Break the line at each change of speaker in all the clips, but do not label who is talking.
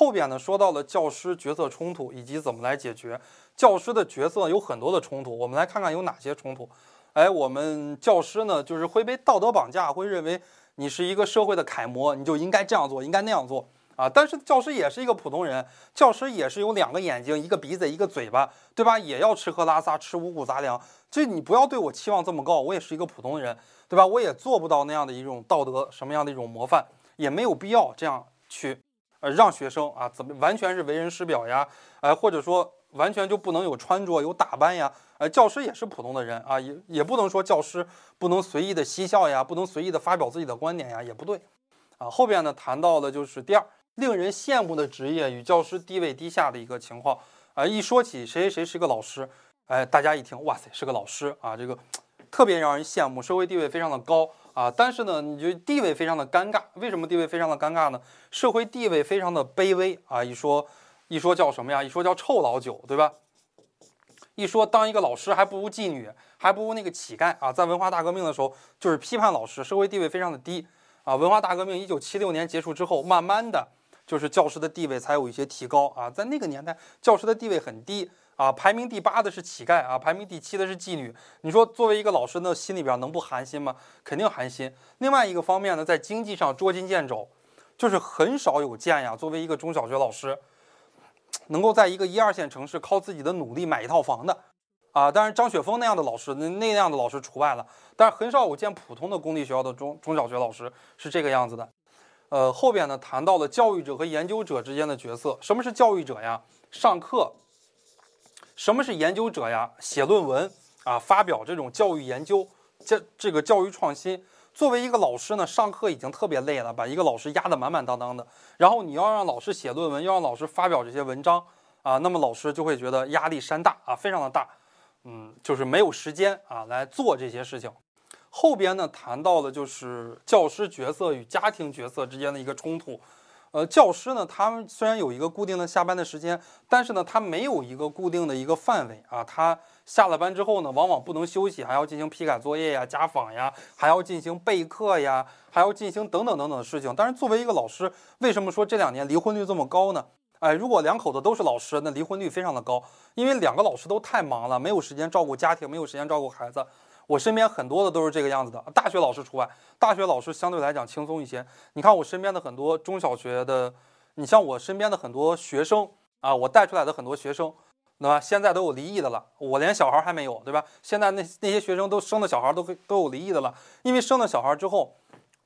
后边呢说到了教师角色冲突以及怎么来解决。教师的角色有很多的冲突，我们来看看有哪些冲突。哎，我们教师呢就是会被道德绑架，会认为你是一个社会的楷模，你就应该这样做，应该那样做啊。但是教师也是一个普通人，教师也是有两个眼睛、一个鼻子、一个嘴巴，对吧？也要吃喝拉撒，吃五谷杂粮。就你不要对我期望这么高，我也是一个普通人，对吧？我也做不到那样的一种道德什么样的一种模范，也没有必要这样去。呃，让学生啊，怎么完全是为人师表呀？呃，或者说完全就不能有穿着、有打扮呀？呃，教师也是普通的人啊，也也不能说教师不能随意的嬉笑呀，不能随意的发表自己的观点呀，也不对。啊，后边呢谈到的就是第二，令人羡慕的职业与教师地位低下的一个情况。啊，一说起谁谁谁是个老师，哎，大家一听，哇塞，是个老师啊，这个特别让人羡慕，社会地位非常的高。啊，但是呢，你就地位非常的尴尬。为什么地位非常的尴尬呢？社会地位非常的卑微啊！一说，一说叫什么呀？一说叫臭老九，对吧？一说当一个老师还不如妓女，还不如那个乞丐啊！在文化大革命的时候，就是批判老师，社会地位非常的低啊。文化大革命一九七六年结束之后，慢慢的就是教师的地位才有一些提高啊。在那个年代，教师的地位很低。啊，排名第八的是乞丐啊，排名第七的是妓女。你说作为一个老师，那心里边能不寒心吗？肯定寒心。另外一个方面呢，在经济上捉襟见肘，就是很少有见呀。作为一个中小学老师，能够在一个一二线城市靠自己的努力买一套房的啊，当然张雪峰那样的老师，那那样的老师除外了。但是很少有见普通的公立学校的中中小学老师是这个样子的。呃，后边呢谈到了教育者和研究者之间的角色。什么是教育者呀？上课。什么是研究者呀？写论文啊，发表这种教育研究，这这个教育创新。作为一个老师呢，上课已经特别累了，把一个老师压得满满当当的。然后你要让老师写论文，要让老师发表这些文章啊，那么老师就会觉得压力山大啊，非常的大。嗯，就是没有时间啊来做这些事情。后边呢谈到的就是教师角色与家庭角色之间的一个冲突。呃，教师呢，他们虽然有一个固定的下班的时间，但是呢，他没有一个固定的一个范围啊。他下了班之后呢，往往不能休息，还要进行批改作业呀、家访呀，还要进行备课呀，还要进行等等等等的事情。但是作为一个老师，为什么说这两年离婚率这么高呢？哎，如果两口子都是老师，那离婚率非常的高，因为两个老师都太忙了，没有时间照顾家庭，没有时间照顾孩子。我身边很多的都是这个样子的，大学老师除外。大学老师相对来讲轻松一些。你看我身边的很多中小学的，你像我身边的很多学生啊，我带出来的很多学生，对吧？现在都有离异的了，我连小孩还没有，对吧？现在那那些学生都生的小孩都都有离异的了，因为生了小孩之后，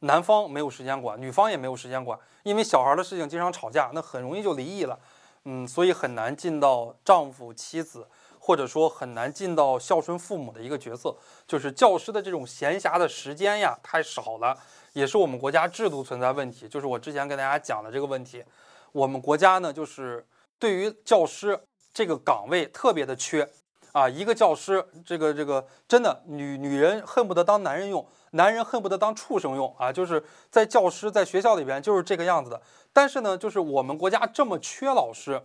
男方没有时间管，女方也没有时间管，因为小孩的事情经常吵架，那很容易就离异了。嗯，所以很难尽到丈夫妻子。或者说很难尽到孝顺父母的一个角色，就是教师的这种闲暇的时间呀太少了，也是我们国家制度存在问题。就是我之前跟大家讲的这个问题，我们国家呢就是对于教师这个岗位特别的缺啊，一个教师这个这个真的女女人恨不得当男人用，男人恨不得当畜生用啊，就是在教师在学校里边就是这个样子的。但是呢，就是我们国家这么缺老师。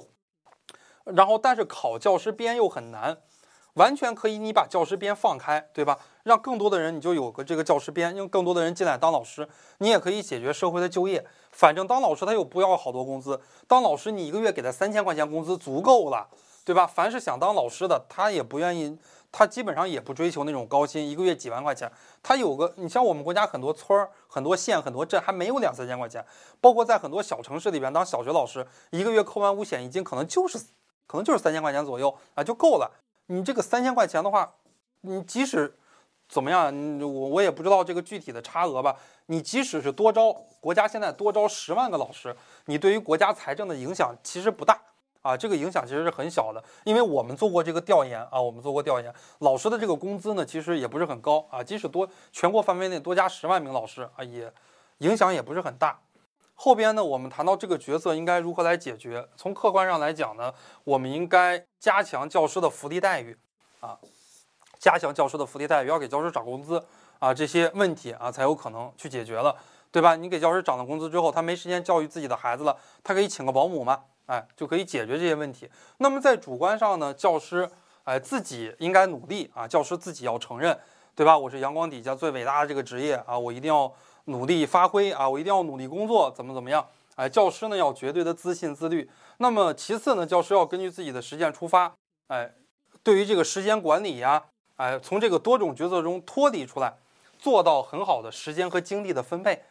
然后，但是考教师编又很难，完全可以你把教师编放开，对吧？让更多的人你就有个这个教师编，用更多的人进来当老师，你也可以解决社会的就业。反正当老师他又不要好多工资，当老师你一个月给他三千块钱工资足够了，对吧？凡是想当老师的，他也不愿意，他基本上也不追求那种高薪，一个月几万块钱。他有个，你像我们国家很多村儿、很多县、很多镇还没有两三千块钱，包括在很多小城市里边当小学老师，一个月扣完五险一金，可能就是。可能就是三千块钱左右啊，就够了。你这个三千块钱的话，你即使怎么样，我我也不知道这个具体的差额吧。你即使是多招，国家现在多招十万个老师，你对于国家财政的影响其实不大啊。这个影响其实是很小的，因为我们做过这个调研啊，我们做过调研，老师的这个工资呢，其实也不是很高啊。即使多全国范围内多加十万名老师啊，也影响也不是很大。后边呢，我们谈到这个角色应该如何来解决。从客观上来讲呢，我们应该加强教师的福利待遇，啊，加强教师的福利待遇，要给教师涨工资啊，这些问题啊才有可能去解决了，对吧？你给教师涨了工资之后，他没时间教育自己的孩子了，他可以请个保姆嘛，哎，就可以解决这些问题。那么在主观上呢，教师哎自己应该努力啊，教师自己要承认，对吧？我是阳光底下最伟大的这个职业啊，我一定要。努力发挥啊！我一定要努力工作，怎么怎么样哎，教师呢要绝对的自信自律。那么其次呢，教师要根据自己的实践出发，哎，对于这个时间管理呀，哎，从这个多种角色中脱离出来，做到很好的时间和精力的分配。